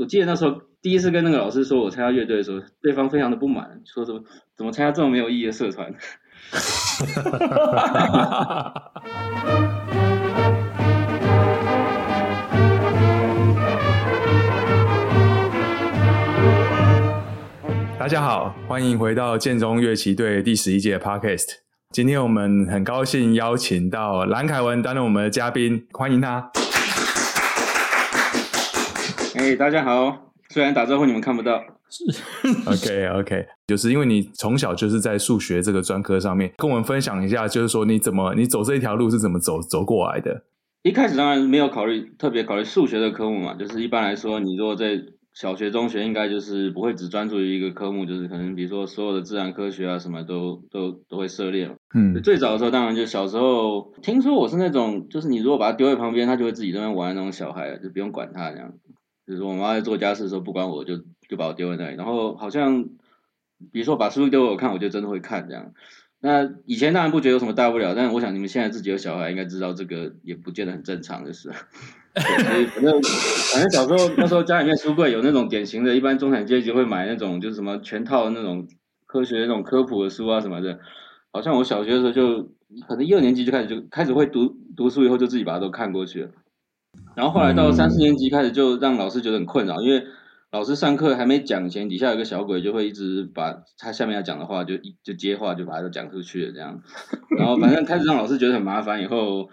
我记得那时候第一次跟那个老师说我参加乐队的时候，对方非常的不满，说什么怎么参加这么没有意义的社团。大家好，欢迎回到建中乐器队第十一届 Podcast。今天我们很高兴邀请到蓝凯文担任我们的嘉宾，欢迎他。哎，大家好！虽然打招呼你们看不到。是。OK OK，就是因为你从小就是在数学这个专科上面，跟我们分享一下，就是说你怎么你走这一条路是怎么走走过来的？一开始当然没有考虑特别考虑数学的科目嘛，就是一般来说，你如果在小学、中学应该就是不会只专注于一个科目，就是可能比如说所有的自然科学啊什么都都都会涉猎。嗯，最早的时候当然就小时候听说我是那种，就是你如果把它丢在旁边，他就会自己在那边玩的那种小孩，就不用管他这样。就是我妈在做家事的时候不管我就就把我丢在那里，然后好像比如说把书丢给我看，我就真的会看这样。那以前当然不觉得有什么大不了，但是我想你们现在自己有小孩应该知道这个也不见得很正常的事。反正反正小时候那时候家里面书柜有那种典型的，一般中产阶级会买那种就是什么全套的那种科学那种科普的书啊什么的。好像我小学的时候就可能一二年级就开始就开始会读读书，以后就自己把它都看过去了。然后后来到三四年级开始就让老师觉得很困扰，因为老师上课还没讲前，底下有个小鬼就会一直把他下面要讲的话就一就接话就把它都讲出去了这样。然后反正开始让老师觉得很麻烦，以后。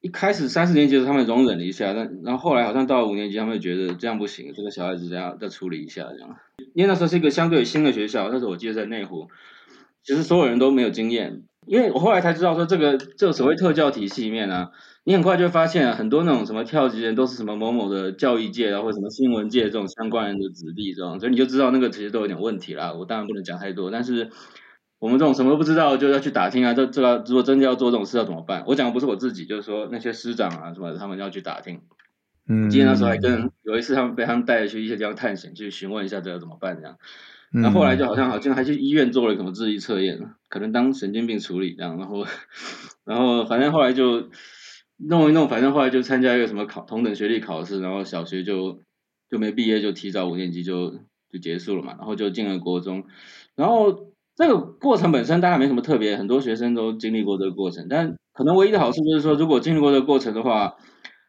一开始三四年级的时候，他们容忍了一下，但然后后来好像到了五年级，他们觉得这样不行，这个小孩子这样再处理一下这样。因为那时候是一个相对新的学校，那时候我记得在内湖，其实所有人都没有经验。因为我后来才知道说，这个这个所谓特教体系里面啊，你很快就会发现啊，很多那种什么跳级人都是什么某某的教育界啊，或者什么新闻界这种相关人的子弟这种，所以你就知道那个其实都有点问题啦。我当然不能讲太多，但是。我们这种什么都不知道就要去打听啊，这这个如果真的要做这种事要怎么办？我讲的不是我自己，就是说那些师长啊什么，他们要去打听。嗯，今天那时候还跟有一次他们被他们带去一些地方探险，去询问一下这要怎么办这样。那后，后来就好像好像还去医院做了什么智力测验，可能当神经病处理这样。然后 然后反正后来就弄一弄，反正后来就参加一个什么考同等学历考试，然后小学就就没毕业，就提早五年级就就结束了嘛，然后就进了国中，然后。这个过程本身当然没什么特别，很多学生都经历过这个过程。但可能唯一的好处就是说，如果经历过这个过程的话，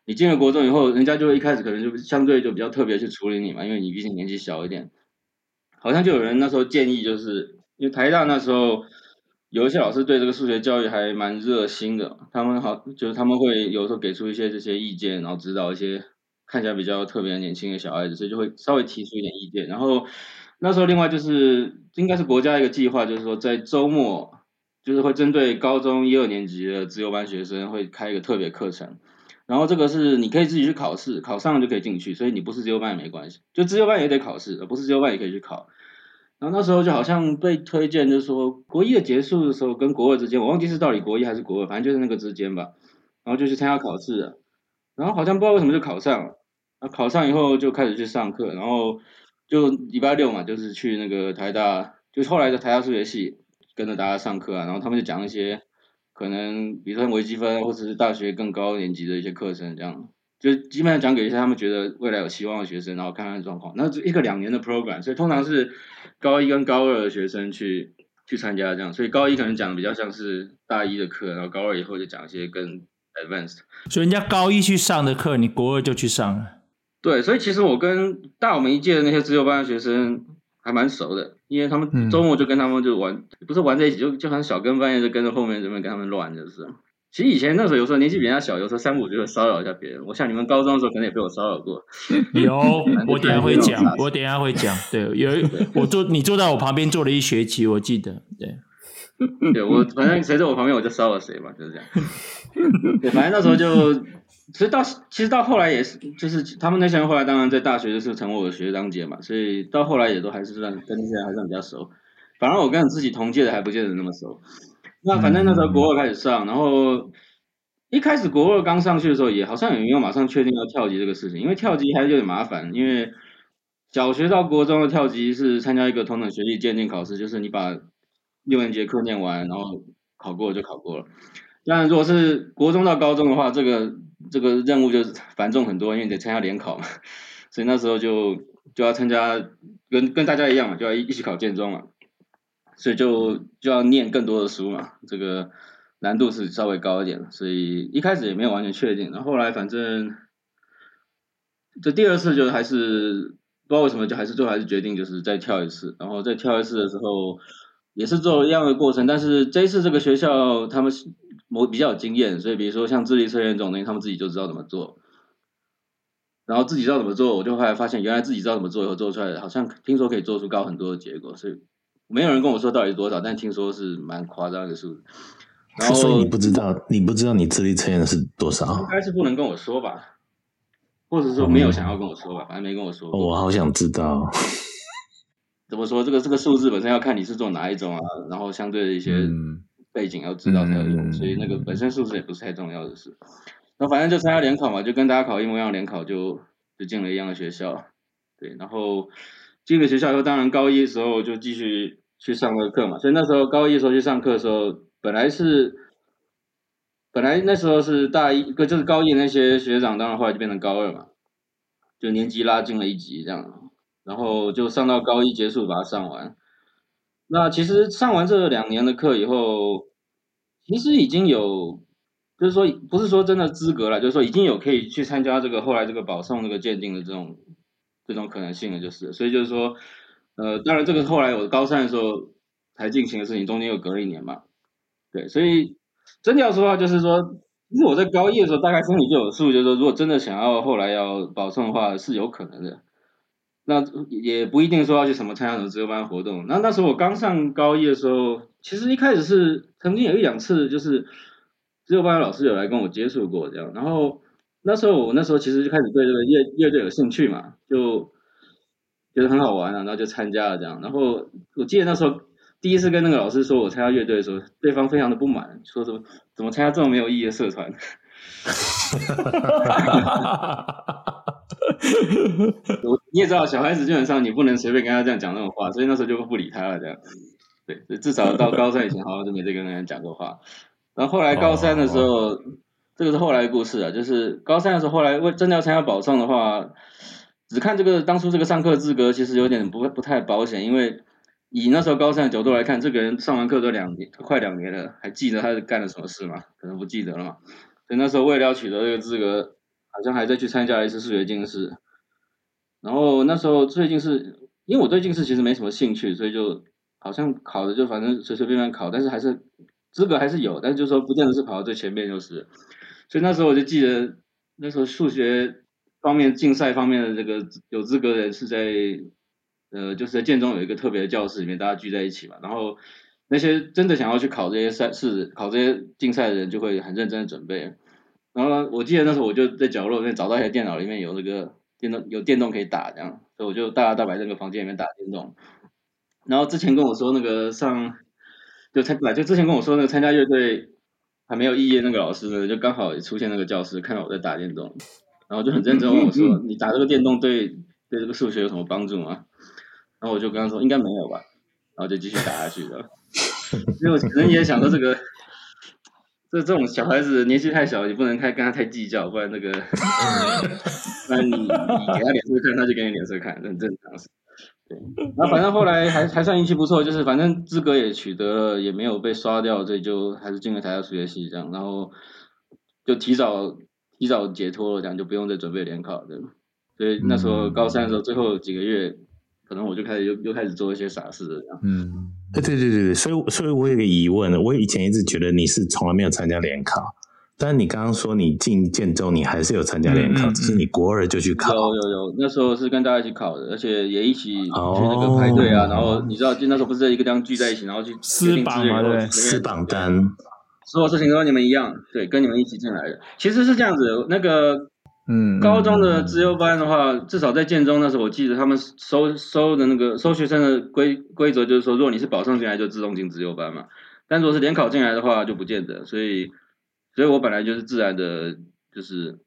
你进了国中以后，人家就一开始可能就相对就比较特别去处理你嘛，因为你毕竟年纪小一点。好像就有人那时候建议，就是因为台大那时候有一些老师对这个数学教育还蛮热心的，他们好就是他们会有时候给出一些这些意见，然后指导一些看起来比较特别年轻的小孩子，所以就会稍微提出一点意见，然后。那时候，另外就是应该是国家一个计划，就是说在周末，就是会针对高中一二年级的自由班学生，会开一个特别课程。然后这个是你可以自己去考试，考上了就可以进去，所以你不是自由班也没关系，就自由班也得考试，不是自由班也可以去考。然后那时候就好像被推荐，就是说国一的结束的时候跟国二之间，我忘记是到底国一还是国二，反正就是那个之间吧。然后就去参加考试，然后好像不知道为什么就考上了。那考上以后就开始去上课，然后。就礼拜六嘛，就是去那个台大，就后来的台大数学系跟着大家上课啊，然后他们就讲一些可能，比如说微积分或者是大学更高年级的一些课程，这样就基本上讲给一些他们觉得未来有希望的学生，然后看看状况。那一个两年的 program，所以通常是高一跟高二的学生去去参加这样，所以高一可能讲的比较像是大一的课，然后高二以后就讲一些更 advanced。所以人家高一去上的课，你国二就去上了。对，所以其实我跟大我们一届的那些自由班的学生还蛮熟的，因为他们周末就跟他们就玩，嗯、不是玩在一起，就就好像小跟班一样，就跟着后面这边跟他们乱，就是。其实以前那时候有时候年纪比人家小，有时候三五就会骚扰一下别人。我像你们高中的时候，可能也被我骚扰过。有，我等下会讲，我等下会讲。对，有我坐你坐在我旁边坐了一学期，我记得。对，对我反正谁在我旁边我就骚扰谁嘛，就是这样。对，反正那时候就。其实到其实到后来也是，就是他们那些人后来当然在大学就是成为我的学长姐嘛，所以到后来也都还是算跟那些人还算比较熟。反而我跟自己同届的还不见得那么熟。那反正那时候国二开始上，然后一开始国二刚上去的时候，也好像也没有马上确定要跳级这个事情，因为跳级还是有点麻烦。因为小学到国中的跳级是参加一个同等学历鉴定考试，就是你把六年级课念完，然后考过就考过了。但如果是国中到高中的话，这个这个任务就繁重很多，因为你得参加联考嘛，所以那时候就就要参加，跟跟大家一样嘛，就要一一起考建中嘛，所以就就要念更多的书嘛，这个难度是稍微高一点，所以一开始也没有完全确定，然后后来反正这第二次就还是不知道为什么就还是最后还是决定就是再跳一次，然后再跳一次的时候也是做一样的过程，但是这一次这个学校他们某比较有经验，所以比如说像智力测验这种东西，他们自己就知道怎么做。然后自己知道怎么做，我就后来发现，原来自己知道怎么做以后做出来的，好像听说可以做出高很多的结果，所以没有人跟我说到底是多少，但听说是蛮夸张的数字。然后所以你不知道，你不知道你智力测验的是多少？应该是不能跟我说吧，或者说没有想要跟我说吧，嗯、反正没跟我说。我好想知道，怎么说？这个这个数字本身要看你是做哪一种啊，然后相对的一些背景要知道才有用，嗯、所以那个本身数字也不是太重要的事。那反正就参加联考嘛，就跟大家考一模一样，联考就就进了一样的学校，对，然后进了学校以后，当然高一的时候就继续去上个课嘛，所以那时候高一的时候去上课的时候，本来是本来那时候是大一，个就是高一那些学长，当然后来就变成高二嘛，就年级拉近了一级这样，然后就上到高一结束把它上完。那其实上完这两年的课以后，其实已经有。就是说，不是说真的资格了，就是说已经有可以去参加这个后来这个保送这个鉴定的这种这种可能性了，就是，所以就是说，呃，当然这个后来我高三的时候才进行的事情，中间又隔了一年嘛，对，所以真的要说的话，就是说，其实我在高一的时候大概心里就有数，就是说，如果真的想要后来要保送的话，是有可能的，那也不一定说要去什么参加什么自由班活动。那那时候我刚上高一的时候，其实一开始是曾经有一两次就是。资优班的老师有来跟我接触过，这样，然后那时候我那时候其实就开始对这个乐乐队有兴趣嘛，就觉得很好玩啊，然后就参加了这样。然后我记得那时候第一次跟那个老师说我参加乐队的时候，对方非常的不满，说什么怎么参加这么没有意义的社团？我你也知道，小孩子基本上你不能随便跟他这样讲那种话，所以那时候就不理他了，这样。对，至少到高三以前好像就没再跟人家讲过话。然后后来高三的时候这个是后来的故事啊，就是高三的时候，后来为真的要参加保送的话，只看这个当初这个上课资格，其实有点不不太保险，因为以那时候高三的角度来看，这个人上完课都两年，快两年了，还记得他是干了什么事吗？可能不记得了嘛。所以那时候为了要取得这个资格，好像还在去参加了一次数学进士。然后那时候最近是因为我对进士其实没什么兴趣，所以就好像考的就反正随随便便考，但是还是。资格还是有，但是就是说不见得是跑到最前面就是，所以那时候我就记得，那时候数学方面竞赛方面的这个有资格的人是在，呃，就是在建中有一个特别的教室里面，大家聚在一起嘛，然后那些真的想要去考这些赛事、考这些竞赛的人就会很认真的准备，然后我记得那时候我就在角落里面找到一台电脑里面有那个电动有电动可以打这样，所以我就大摇大摆在那个房间里面打电动，然后之前跟我说那个上。就参，就之前跟我说那个参加乐队还没有毕业那个老师呢，就刚好也出现那个教室，看到我在打电动，然后就很认真问我说：“你打这个电动对对这个数学有什么帮助吗？”然后我就跟他说：“应该没有吧。”然后就继续打下去了。因为我可能也想到这个，这这种小孩子年纪太小，你不能太跟他太计较，不然那个，不然你你给他脸色看，他就给你脸色看，很正常。对，然后反正后来还还算运气不错，就是反正资格也取得了，也没有被刷掉，所以就还是进了台大数学系这样，然后就提早提早解脱了，这样就不用再准备联考的。所以那时候高三的时候，最后几个月，可能我就开始又又开始做一些傻事了这样。嗯，对对对对，所以所以我有个疑问，我以前一直觉得你是从来没有参加联考。但你刚刚说你进建中，你还是有参加联考，嗯、只是你国二就去考。有有有，那时候是跟大家一起考的，而且也一起去那个排队啊。哦、然后你知道，就那时候不是在一个地方聚在一起，然后去撕榜嘛，对，撕榜单，所有事情都跟你们一样，对，跟你们一起进来的。其实是这样子，那个嗯，高中的资优班的话，嗯、至少在建中那时候，我记得他们收收的那个收学生的规规则就是说，如果你是保送进来，就自动进资优班嘛。但如果是联考进来的话，就不见得，所以。所以我本来就是自然的，就是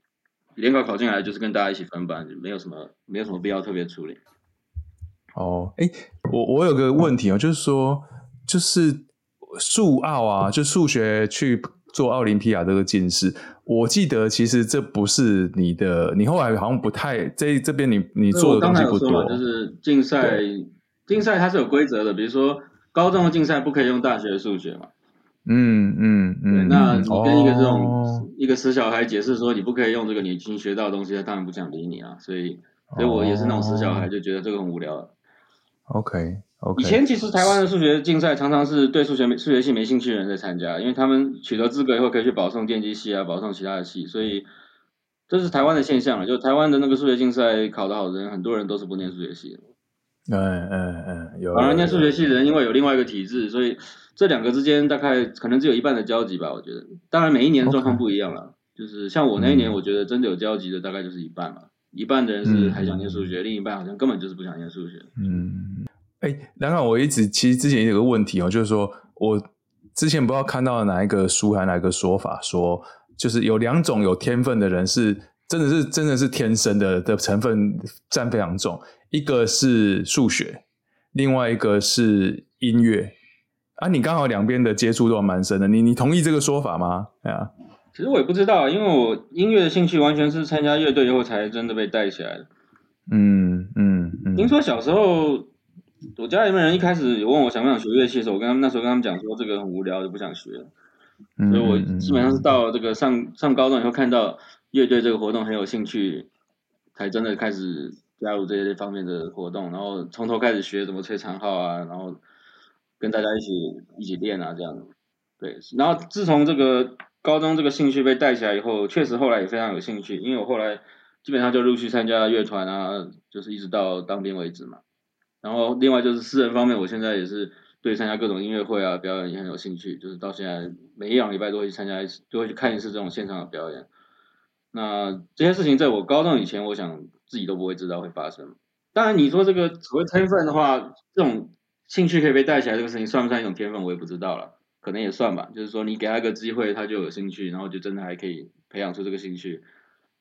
联考考进来就是跟大家一起分班，没有什么没有什么必要特别处理。哦，哎，我我有个问题哦，就是说，就是数奥啊，就数学去做奥林匹亚这个进士。我记得其实这不是你的，你后来好像不太这这边你你做的东西不多。就是竞赛竞赛它是有规则的，比如说高中的竞赛不可以用大学的数学嘛。嗯嗯嗯。那你跟一个这种、哦、一个死小孩解释说你不可以用这个你已经学到的东西，他当然不想理你啊。所以所以我也是那种死小孩，就觉得这个很无聊。OK OK。以前其实台湾的数学竞赛常常是对数学数学系没兴趣的人在参加，因为他们取得资格以后可以去保送电机系啊，保送其他的系，所以这是台湾的现象了。就台湾的那个数学竞赛考得好的人，很多人都是不念数学系的。嗯嗯嗯，有。反而念数学系的人，因为有另外一个体制，所以这两个之间大概可能只有一半的交集吧。我觉得，当然每一年状况不一样了。就是像我那一年，我觉得真的有交集的大概就是一半嘛。一半的人是还想念数学，嗯，另一半好像根本就是不想念数学。嗯。哎，然后我一直其实之前有个问题哦，就是说我之前不知道看到哪一个书还哪一个说法，说就是有两种有天分的人是真的是真的是天生的的成分占非常重，一个是数学，另外一个是音乐。啊，你刚好两边的接触都蛮深的，你你同意这个说法吗？对啊，其实我也不知道，因为我音乐的兴趣完全是参加乐队以后才真的被带起来的。嗯嗯嗯，听说小时候。我家里面人一开始有问我想不想学乐器的时候，我跟他们那时候跟他们讲说这个很无聊，就不想学。所以我基本上是到了这个上上高中以后，看到乐队这个活动很有兴趣，才真的开始加入这些方面的活动，然后从头开始学怎么吹长号啊，然后跟大家一起一起练啊这样。对，然后自从这个高中这个兴趣被带起来以后，确实后来也非常有兴趣，因为我后来基本上就陆续参加乐团啊，就是一直到当兵为止嘛。然后另外就是私人方面，我现在也是对参加各种音乐会啊、表演也很有兴趣，就是到现在每一两礼拜都会去参加一次，就会去看一次这种现场的表演。那这些事情在我高中以前，我想自己都不会知道会发生。当然你说这个所谓天分的话，这种兴趣可以被带起来，这个事情算不算一种天分，我也不知道了，可能也算吧。就是说你给他一个机会，他就有兴趣，然后就真的还可以培养出这个兴趣，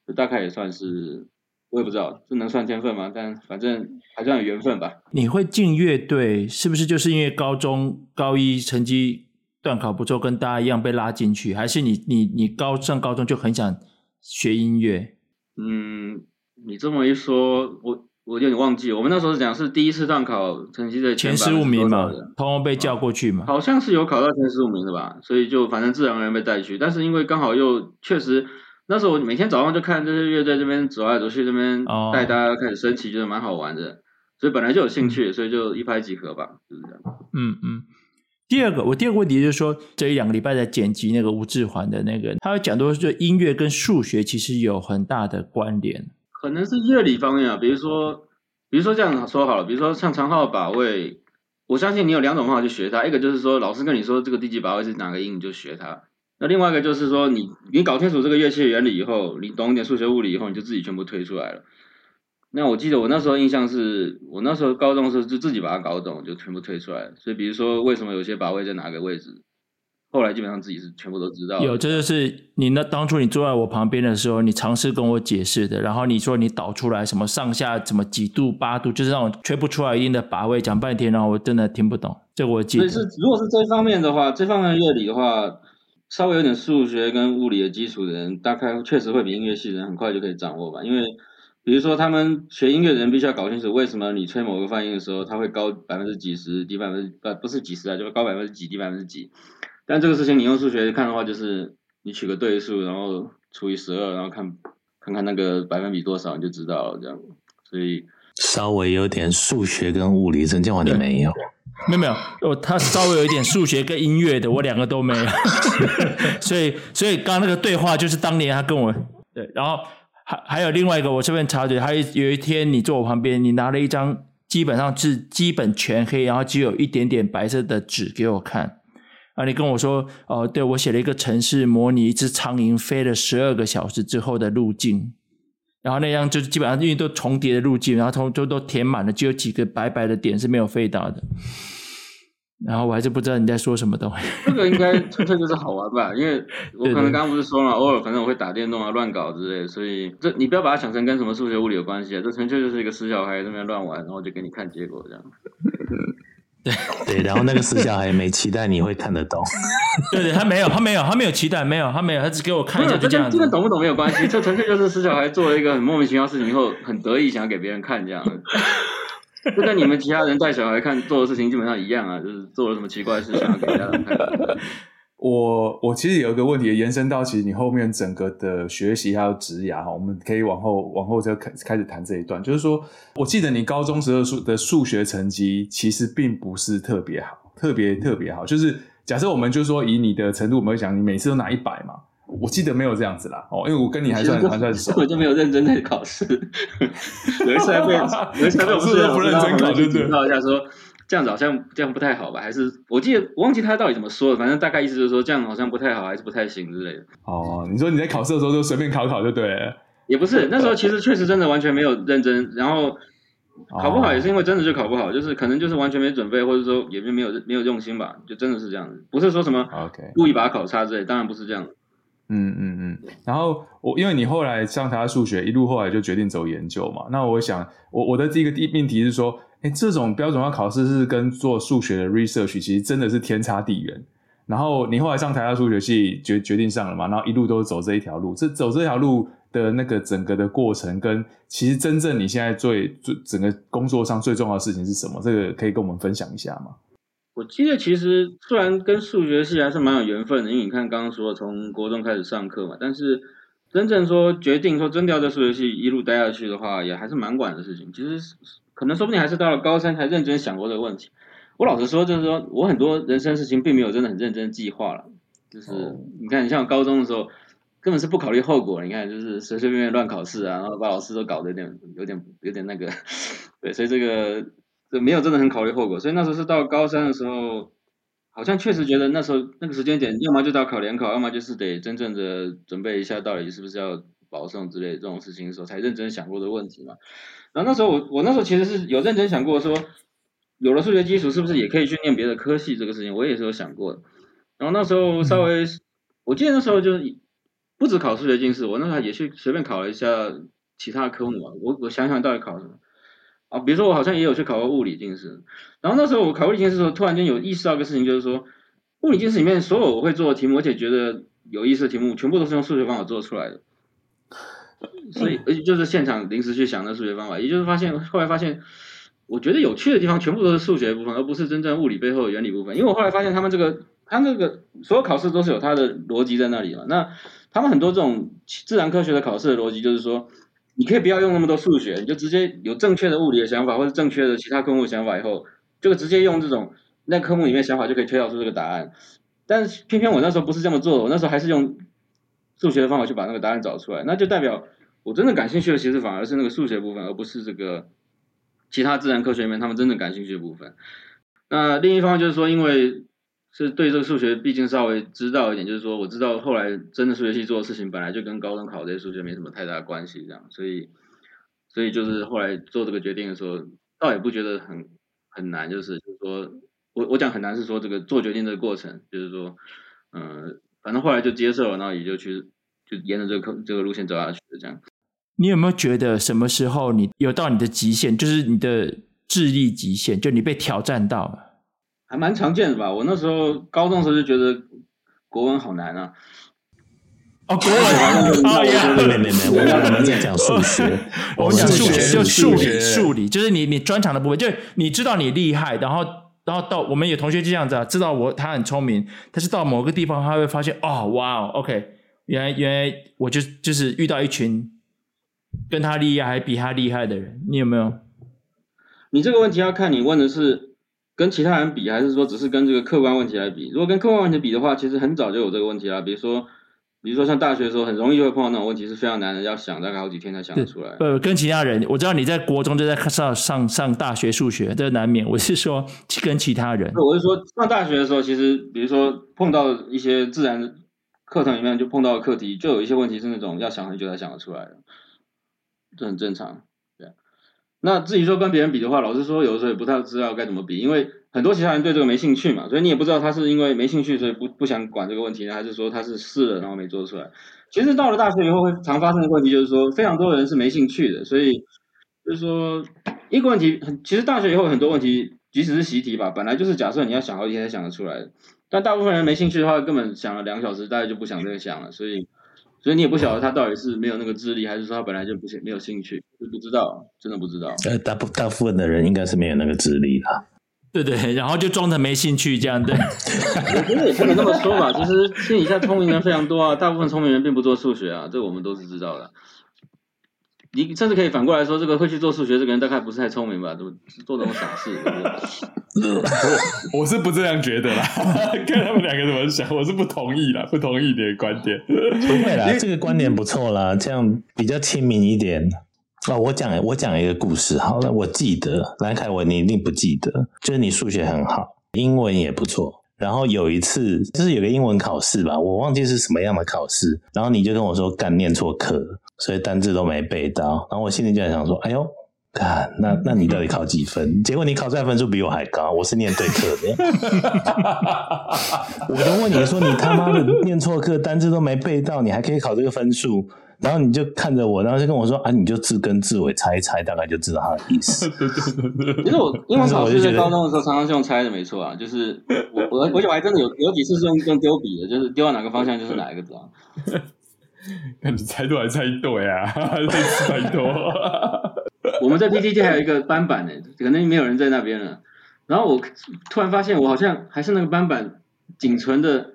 这大概也算是。我也不知道这能算天分吗？但反正还算有缘分吧。你会进乐队，是不是就是因为高中高一成绩段考不错，跟大家一样被拉进去？还是你你你高上高中就很想学音乐？嗯，你这么一说，我我有点忘记，我们那时候是讲是第一次段考成绩的前十五名嘛，通通被叫过去嘛，好像是有考到前十五名的吧，所以就反正自然而然被带去。但是因为刚好又确实。那时候我每天早上就看这些乐队这边走来走去，这边带大家开始升旗，觉得蛮好玩的，所以本来就有兴趣，所以就一拍即合吧，就是这样。嗯嗯。第二个，我第二个问题就是说，这一两个礼拜在剪辑那个吴志环的那个，他会讲到就，音乐跟数学其实有很大的关联。可能是乐理方面啊，比如说，比如说这样说好了，比如说像长号把位，我相信你有两种方法去学它，一个就是说老师跟你说这个第几把位是哪个音，你就学它。那另外一个就是说你，你搞清楚这个乐器的原理以后，你懂一点数学物理以后，你就自己全部推出来了。那我记得我那时候印象是，我那时候高中的时候就自己把它搞懂，就全部推出来了。所以比如说为什么有些把位在哪个位置，后来基本上自己是全部都知道。有，这就是你那当初你坐在我旁边的时候，你尝试跟我解释的。然后你说你导出来什么上下什么几度八度，就是让我吹不出来音的把位，讲半天，然后我真的听不懂。这个我记得。所以是如果是这方面的话，这方面的乐理的话。稍微有点数学跟物理的基础的人，大概确实会比音乐系的人很快就可以掌握吧。因为，比如说他们学音乐的人必须要搞清楚，为什么你吹某个泛音的时候，它会高百分之几十，低百分之不不是几十啊，就是高百分之几，低百分之几。但这个事情你用数学看的话，就是你取个对数，然后除以十二，然后看看看那个百分比多少，你就知道了。这样，所以稍微有点数学跟物理，真叫你没有。没有没有，我他稍微有一点数学跟音乐的，我两个都没有，所以所以刚刚那个对话就是当年他跟我对，然后还还有另外一个，我这边察觉，还有有一天你坐我旁边，你拿了一张基本上是基本全黑，然后只有一点点白色的纸给我看，啊，你跟我说哦，对，我写了一个程式模拟一只苍蝇飞了十二个小时之后的路径。然后那样就基本上因为都重叠的路径，然后都都都填满了，只有几个白白的点是没有飞到的。然后我还是不知道你在说什么东西。这个应该纯粹就是好玩吧？因为 我可能刚刚不是说了，偶尔反正我会打电动啊、乱搞之类，所以这你不要把它想成跟什么数学物理有关系啊，这纯粹就是一个死小孩在那边乱玩，然后就给你看结果这样。对 对，然后那个死小孩没期待你会看得懂。对对，他没有，他没有，他没有期待，没有，他没有，他只给我看一下就这样子。这跟懂不懂没有关系，这纯粹就是死小孩做了一个很莫名其妙的事情以后，很得意想要给别人看这样。就跟你们其他人带小孩看做的事情基本上一样啊，就是做了什么奇怪的事想要给家人看。我我其实有一个问题延伸到，其实你后面整个的学习还有职涯哈，我们可以往后往后再开开始谈这一段。就是说，我记得你高中时候数的数学成绩其实并不是特别好，特别特别好。就是假设我们就说以你的程度，我们会想你每次都拿一百嘛？我记得没有这样子啦哦，因为我跟你还算还算熟，我就没有认真在考试。有一次还被有一次还被我们不认真考，就知道一下说。这样子好像这样不太好吧？还是我记得我忘记他到底怎么说了，反正大概意思就是说这样好像不太好，还是不太行之类的。哦，你说你在考试的时候就随便考考就对了？也不是，那时候其实确实真的完全没有认真，然后考不好也是因为真的就考不好，就是可能就是完全没准备，或者说也没有没有用心吧，就真的是这样子，不是说什么故意把它考差之类，当然不是这样。嗯嗯嗯。然后我因为你后来上台大数学，一路后来就决定走研究嘛，那我想我我的第一个第命题是说。哎，这种标准化考试是跟做数学的 research 其实真的是天差地远。然后你后来上台大数学系决决定上了嘛，然后一路都是走这一条路。这走这条路的那个整个的过程，跟其实真正你现在最最整个工作上最重要的事情是什么？这个可以跟我们分享一下吗？我记得其实虽然跟数学系还是蛮有缘分的，因为你看刚刚说从国中开始上课嘛，但是真正说决定说真的要在数学系一路待下去的话，也还是蛮晚的事情。其实。可能说不定还是到了高三才认真想过这个问题。我老实说，就是说我很多人生事情并没有真的很认真计划了。就是你看，你像高中的时候，根本是不考虑后果。你看，就是随随便便乱考试啊，然后把老师都搞得有点、有点、有点那个。对，所以这个就没有真的很考虑后果。所以那时候是到高三的时候，好像确实觉得那时候那个时间点，要么就到考联考，要么就是得真正的准备一下，到底是不是要保送之类的这种事情的时候，才认真想过的问题嘛。然后那时候我我那时候其实是有认真想过说，有了数学基础是不是也可以去念别的科系这个事情，我也是有想过的。然后那时候稍微，我记得那时候就是不止考数学进士，我那时候也去随便考了一下其他科目啊。我我想想到底考什么啊？比如说我好像也有去考过物理进士。然后那时候我考物理进士的时候，突然间有意识到一个事情，就是说物理进士里面所有我会做的题目，而且觉得有意思的题目，全部都是用数学方法做出来的。所以，而且就是现场临时去想的数学方法，也就是发现，后来发现，我觉得有趣的地方全部都是数学部分，而不是真正物理背后的原理部分。因为我后来发现，他们这个，他那个所有考试都是有它的逻辑在那里嘛。那他们很多这种自然科学的考试的逻辑，就是说，你可以不要用那么多数学，你就直接有正确的物理的想法，或者正确的其他科目想法以后，就直接用这种那科目里面想法就可以推导出这个答案。但是偏偏我那时候不是这么做的，我那时候还是用数学的方法去把那个答案找出来，那就代表。我真的感兴趣的其实反而是那个数学部分，而不是这个其他自然科学里面他们真的感兴趣的部分。那另一方面就是说，因为是对这个数学毕竟稍微知道一点，就是说我知道后来真的数学系做的事情本来就跟高中考这些数学没什么太大关系，这样，所以所以就是后来做这个决定的时候，倒也不觉得很很难，就是就是说我我讲很难是说这个做决定的过程，就是说嗯，反正后来就接受了，然后也就去就沿着这个这个路线走下去的这样。你有没有觉得什么时候你有到你的极限，就是你的智力极限，就你被挑战到了？还蛮常见的吧。我那时候高中时候就觉得国文好难啊。哦，国文，没没没没，我们在讲数学，我们讲数学 就数理数理，就是你你专长的部分，就是你知道你厉害，然后然后到我们有同学就这样子啊，知道我他很聪明，但是到某个地方他会发现，哦，哇哦，OK，原来原来我就就是遇到一群。跟他厉害还比他厉害的人，你有没有？你这个问题要看你问的是跟其他人比，还是说只是跟这个客观问题来比？如果跟客观问题比的话，其实很早就有这个问题啦。比如说，比如说像大学的时候，很容易就会碰到那种问题，是非常难的，要想大概好几天才想得出来。呃，跟其他人，我知道你在国中就在上上上大学数学，这难免。我是说跟其他人，我是说上大学的时候，其实比如说碰到一些自然课程里面就碰到的课题，就有一些问题是那种要想很久才想得出来的。这很正常，对。那至于说跟别人比的话，老实说，有的时候也不太知道该怎么比，因为很多其他人对这个没兴趣嘛，所以你也不知道他是因为没兴趣，所以不不想管这个问题呢，还是说他是试了然后没做出来。其实到了大学以后，会常发生的问题就是说，非常多的人是没兴趣的，所以就是说一个问题，其实大学以后很多问题，即使是习题吧，本来就是假设你要想好几天才想得出来的。但大部分人没兴趣的话，根本想了两个小时，大概就不想这个想了。所以，所以你也不晓得他到底是没有那个智力，还是说他本来就不没有兴趣，就不知道，真的不知道。呃，大部大部分的人应该是没有那个智力的。对对，然后就装成没兴趣这样对。我觉得也不能这么说吧，其实天底下聪明人非常多啊，大部分聪明人并不做数学啊，这我们都是知道的。你甚至可以反过来说，这个会去做数学这个人大概不是太聪明吧？做做这种傻事，对不对？我 我是不这样觉得啦，看他们两个怎么想，我是不同意啦，不同意你的观点。不会啦，这个观点不错啦，这样比较亲民一点。哦，我讲我讲一个故事，好了，我记得蓝凯文，你一定不记得，就是你数学很好，英文也不错。然后有一次，就是有个英文考试吧，我忘记是什么样的考试，然后你就跟我说，干念错课，所以单字都没背到。然后我心里就在想说，哎呦，看，那那你到底考几分？结果你考出来分数比我还高，我是念对课的。我都问你说，你他妈的念错课，单字都没背到，你还可以考这个分数？然后你就看着我，然后就跟我说：“啊，你就字根字尾猜一猜，大概就知道他的意思。”其实我英文考试在高中的时候，常常是用猜的，没错啊。就是我我我我还真的有有几次是用用丢笔的，就是丢到哪个方向就是哪一个字。看你猜对还猜对啊？猜多。我们在 PTT 还有一个班版呢，可能没有人在那边了。然后我突然发现，我好像还是那个班版仅存的。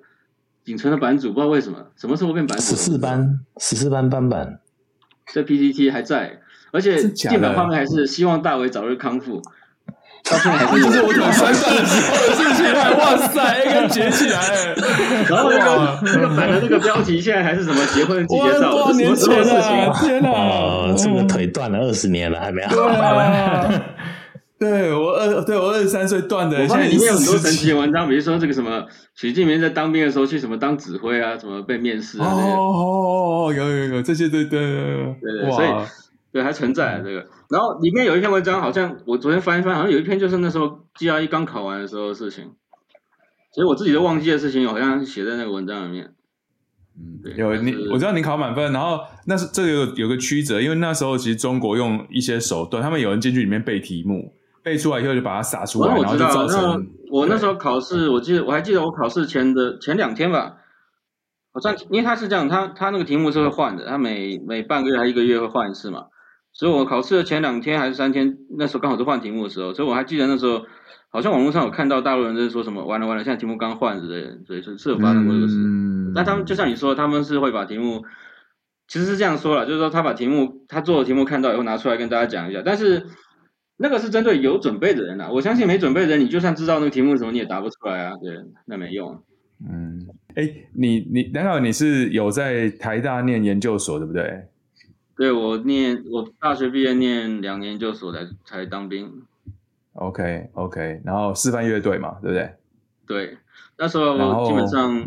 仅存的版主不知道为什么什么时候变版主？十四班，十四班班版，这 PTT 还在，而且键盘画面还是希望大为早日康复。到现在还是，就是我转三段的时候的事情，哇塞一根结起来，然后那个那个版的那个标题现在还是什么结婚季介绍，多少年前的事情？天哪，哦，这个腿断了二十年了，还没好。对我二对我二十三岁断的，现在里面有很多神奇的文章，比如说这个什么许晋明在当兵的时候去什么当指挥啊，什么被面试啊，哦哦哦，有有有这些对对对对，所以对还存在这个。然后里面有一篇文章，好像我昨天翻一翻，好像有一篇就是那时候 GRE 刚考完的时候的事情，其实我自己都忘记的事情，好像写在那个文章里面。嗯，对，有你我知道你考满分，然后那是这个有有个曲折，因为那时候其实中国用一些手段，他们有人进去里面背题目。背出来以后就把它撒出来，然后就造成。那我那时候考试，我记得我还记得我考试前的前两天吧，好像因为他是这样，他他那个题目是会换的，他每每半个月还一个月会换一次嘛，所以我考试的前两天还是三天，那时候刚好是换题目的时候，所以我还记得那时候好像网络上有看到大陆人在说什么完了完了，现在题目刚换之类的，所以是是有发生过这个事。嗯。但他们就像你说，他们是会把题目，其实是这样说了，就是说他把题目他做的题目看到以后拿出来跟大家讲一下，但是。那个是针对有准备的人呐、啊，我相信没准备的人，你就算知道那个题目是什么，你也答不出来啊，对，那没用。嗯，哎，你你难道你是有在台大念研究所，对不对？对，我念我大学毕业念两年研究所才才当兵。OK OK，然后示范乐队嘛，对不对？对，那时候基本上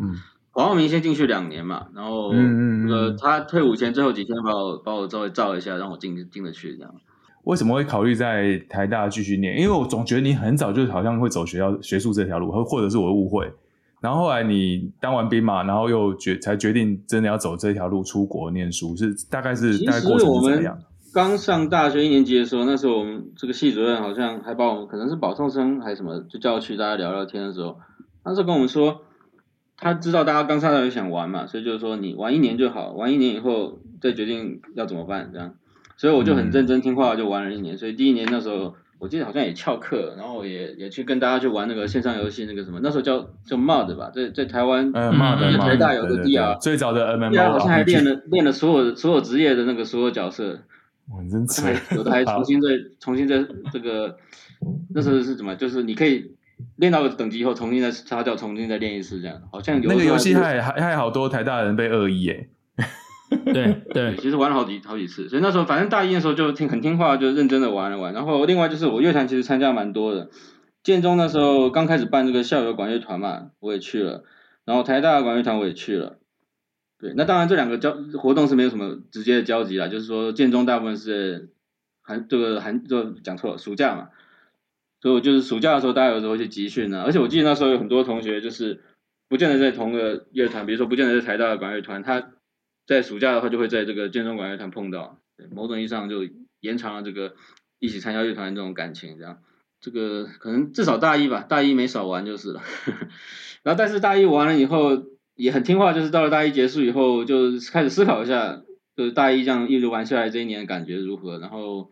黄浩明先进去两年嘛，然后嗯嗯嗯呃他退伍前最后几天把我把我稍微照一下，让我进进得去这样。为什么会考虑在台大继续念？因为我总觉得你很早就好像会走学校学术这条路，或或者是我的误会。然后后来你当完兵嘛，然后又决才决定真的要走这条路出国念书，是大概是大概过程是怎么样？其实我们刚上大学一年级的时候，那时候我们这个系主任好像还把我们可能是保送生还是什么，就叫我去大家聊聊天的时候，他是跟我们说，他知道大家刚上大学想玩嘛，所以就是说你玩一年就好，玩一年以后再决定要怎么办这样。所以我就很认真听话，就玩了一年。所以第一年那时候，我记得好像也翘课，然后也也去跟大家去玩那个线上游戏，那个什么，那时候叫叫 MUD 吧，在在台湾，嗯，MUD，台大有个 DR，最早的 MMO，好像还 练了练了所有所有职业的那个所有角色，哇，真扯，有的还 重新再重新再这个，那时候是怎么？就是你可以练到个等级以后，重新再擦掉，重新再练一次这样，好像有那个游戏还还还好多台大人被恶意诶。对对，其实玩了好几好几次，所以那时候反正大一的时候就听很听话，就认真的玩了玩。然后另外就是我乐团其实参加蛮多的，建中那时候刚开始办这个校友管乐团嘛，我也去了。然后台大的管乐团我也去了。对，那当然这两个交活动是没有什么直接的交集啦，就是说建中大部分是寒这个寒就讲错了，暑假嘛，所以我就是暑假的时候大家有时候去集训啊。而且我记得那时候有很多同学就是不见得在同个乐团，比如说不见得在台大的管乐团，他。在暑假的话，就会在这个建中管乐团碰到，某种意义上就延长了这个一起参加乐团这种感情，这样。这个可能至少大一吧，大一没少玩就是了。然后但是大一完了以后也很听话，就是到了大一结束以后就开始思考一下，就是大一这样一直玩下来这一年感觉如何。然后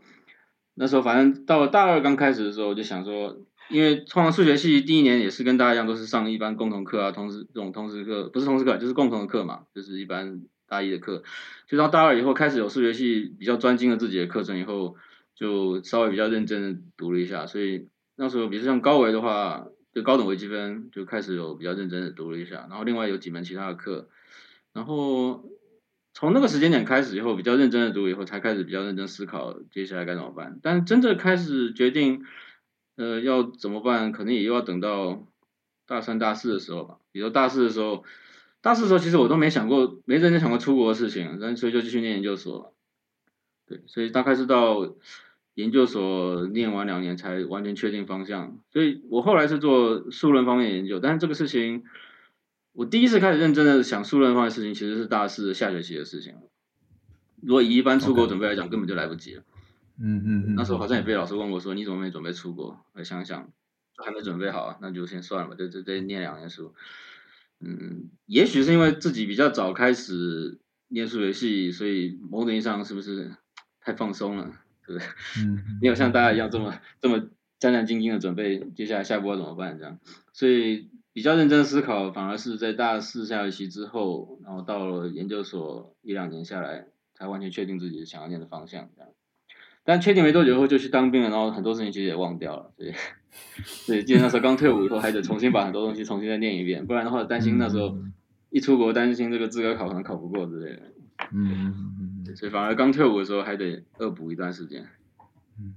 那时候反正到了大二刚开始的时候，我就想说，因为通常数学系第一年也是跟大家一样，都是上一般共同课啊，同时这种通识课不是通识课，就是共同的课嘛，就是一般大一的课。就到大二以后开始有数学系比较专精的自己的课程以后。就稍微比较认真的读了一下，所以那时候，比如像高维的话，就高等微积分就开始有比较认真的读了一下，然后另外有几门其他的课，然后从那个时间点开始以后，比较认真的读以后，才开始比较认真思考接下来该怎么办。但真正开始决定，呃，要怎么办，可能也又要等到大三、大四的时候吧。比如大四的时候，大四的时候其实我都没想过，没认真想过出国的事情，但所以就继续念研究所了。对，所以大概是到研究所念完两年才完全确定方向。所以我后来是做数论方面的研究，但是这个事情，我第一次开始认真的想数论方面的事情，其实是大四下学期的事情。如果以一般出国准备来讲.根本就来不及了。嗯嗯嗯。那时候好像也被老师问过，说你怎么没准备出国？我想想，还没准备好啊，那就先算了吧，就就再念两年书。嗯，也许是因为自己比较早开始念数学系，所以某种意义上是不是？太放松了，对不对？嗯，没有像大家一样这么这么战战兢兢的准备接下来下一步要怎么办这样，所以比较认真思考，反而是在大四下学期之后，然后到了研究所一两年下来，才完全确定自己想要念的方向这样。但确定没多久后就去当兵了，然后很多事情其实也忘掉了，所以所以记得那时候刚退伍以后，还得重新把很多东西重新再念一遍，不然的话担心那时候一出国担心这个资格考可能考不过之类的。嗯，所以反而刚退伍的时候还得恶补一段时间。嗯，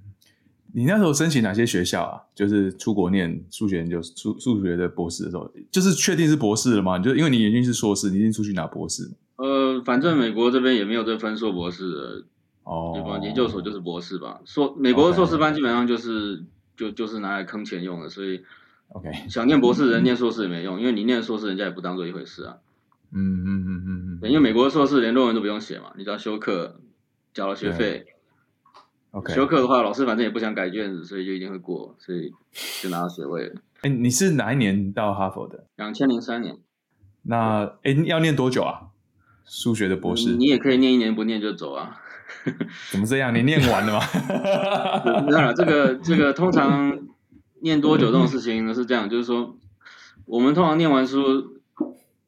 你那时候申请哪些学校啊？就是出国念数学研究数数学的博士的时候，就是确定是博士了吗？就因为你已经是硕士，你已经出去拿博士。呃，反正美国这边也没有这分硕博士的哦，对吧？研究所就是博士吧。硕美国的硕士班基本上就是就就是拿来坑钱用的，所以 OK 想念博士的人念硕士也没用，因为你念硕士人家也不当做一回事啊。嗯嗯嗯嗯嗯，因为美国的硕士连论文都不用写嘛，你只要修课，交了学费，OK，修课的话，老师反正也不想改卷子，所以就一定会过，所以就拿到学位了。哎、欸，你是哪一年到哈佛的？两千零三年。那哎、欸，要念多久啊？数学的博士？你也可以念一年，不念就走啊。怎么这样？你念完了吗？当然，这个这个通常念多久这种事情呢是这样，就是说我们通常念完书。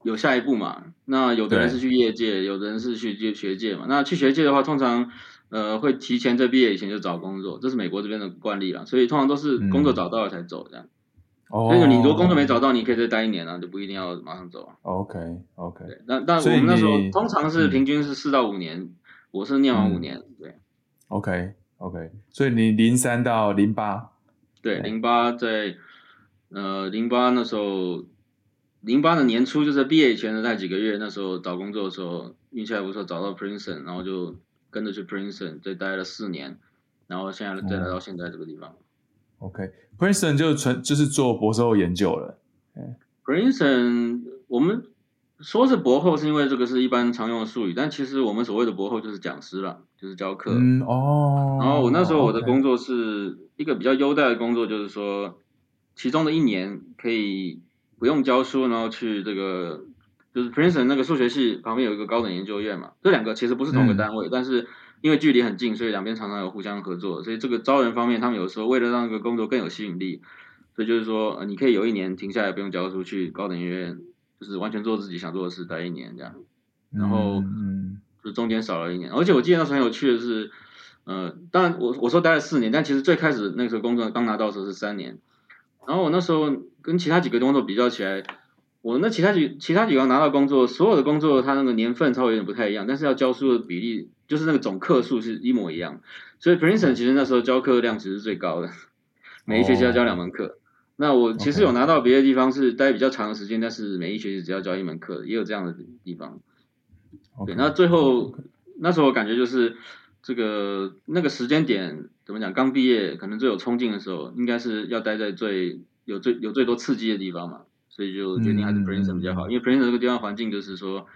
有下一步嘛？那有的人是去业界，有的人是去学界嘛。那去学界的话，通常呃会提前在毕业以前就找工作，这是美国这边的惯例啦。所以通常都是工作找到了才走这样。哦、嗯。那个你如果工作没找到，你可以再待一年啊，就不一定要马上走啊。OK OK。那但我们那时候通常是平均是四到五年，嗯、我是念完五年，对。OK OK。所以你零三到零八。对，零八在呃零八那时候。零八的年初，就是毕业以前的那几个月，那时候找工作的时候，运气还不错，找到 Princeton，然后就跟着去 Princeton，再待了四年，然后现在再来到现在这个地方。Oh. OK，Princeton、okay. 就纯就是做博士后研究了。Princeton 我们说是博后，是因为这个是一般常用的术语，但其实我们所谓的博后就是讲师了，就是教课。嗯哦。然后我那时候我的工作是一个比较优待的工作，就是说其中的一年可以。不用教书，然后去这个就是 Princeton 那个数学系旁边有一个高等研究院嘛，这两个其实不是同个单位，嗯、但是因为距离很近，所以两边常常有互相合作，所以这个招人方面，他们有时候为了让这个工作更有吸引力，所以就是说，你可以有一年停下来不用教书，去高等研究院，就是完全做自己想做的事，待一年这样，然后嗯，就中间少了一年，而且我记得那时候很有趣的是，呃，当然我我说待了四年，但其实最开始那个时候工作刚拿到的时候是三年。然后我那时候跟其他几个工作比较起来，我那其他几其他几个拿到工作，所有的工作它那个年份稍微有点不太一样，但是要教书的比例就是那个总课数是一模一样。所以 Princeton 其实那时候教课量其实是最高的，每一学期要教两门课。Oh. 那我其实有拿到别的地方是待比较长的时间，但是每一学期只要教一门课，也有这样的地方。对，那最后那时候我感觉就是这个那个时间点。怎么讲？刚毕业可能最有冲劲的时候，应该是要待在最有最有最多刺激的地方嘛，所以就决定还是 Princeton 比较好。嗯、因为 Princeton 这个地方环境就是说，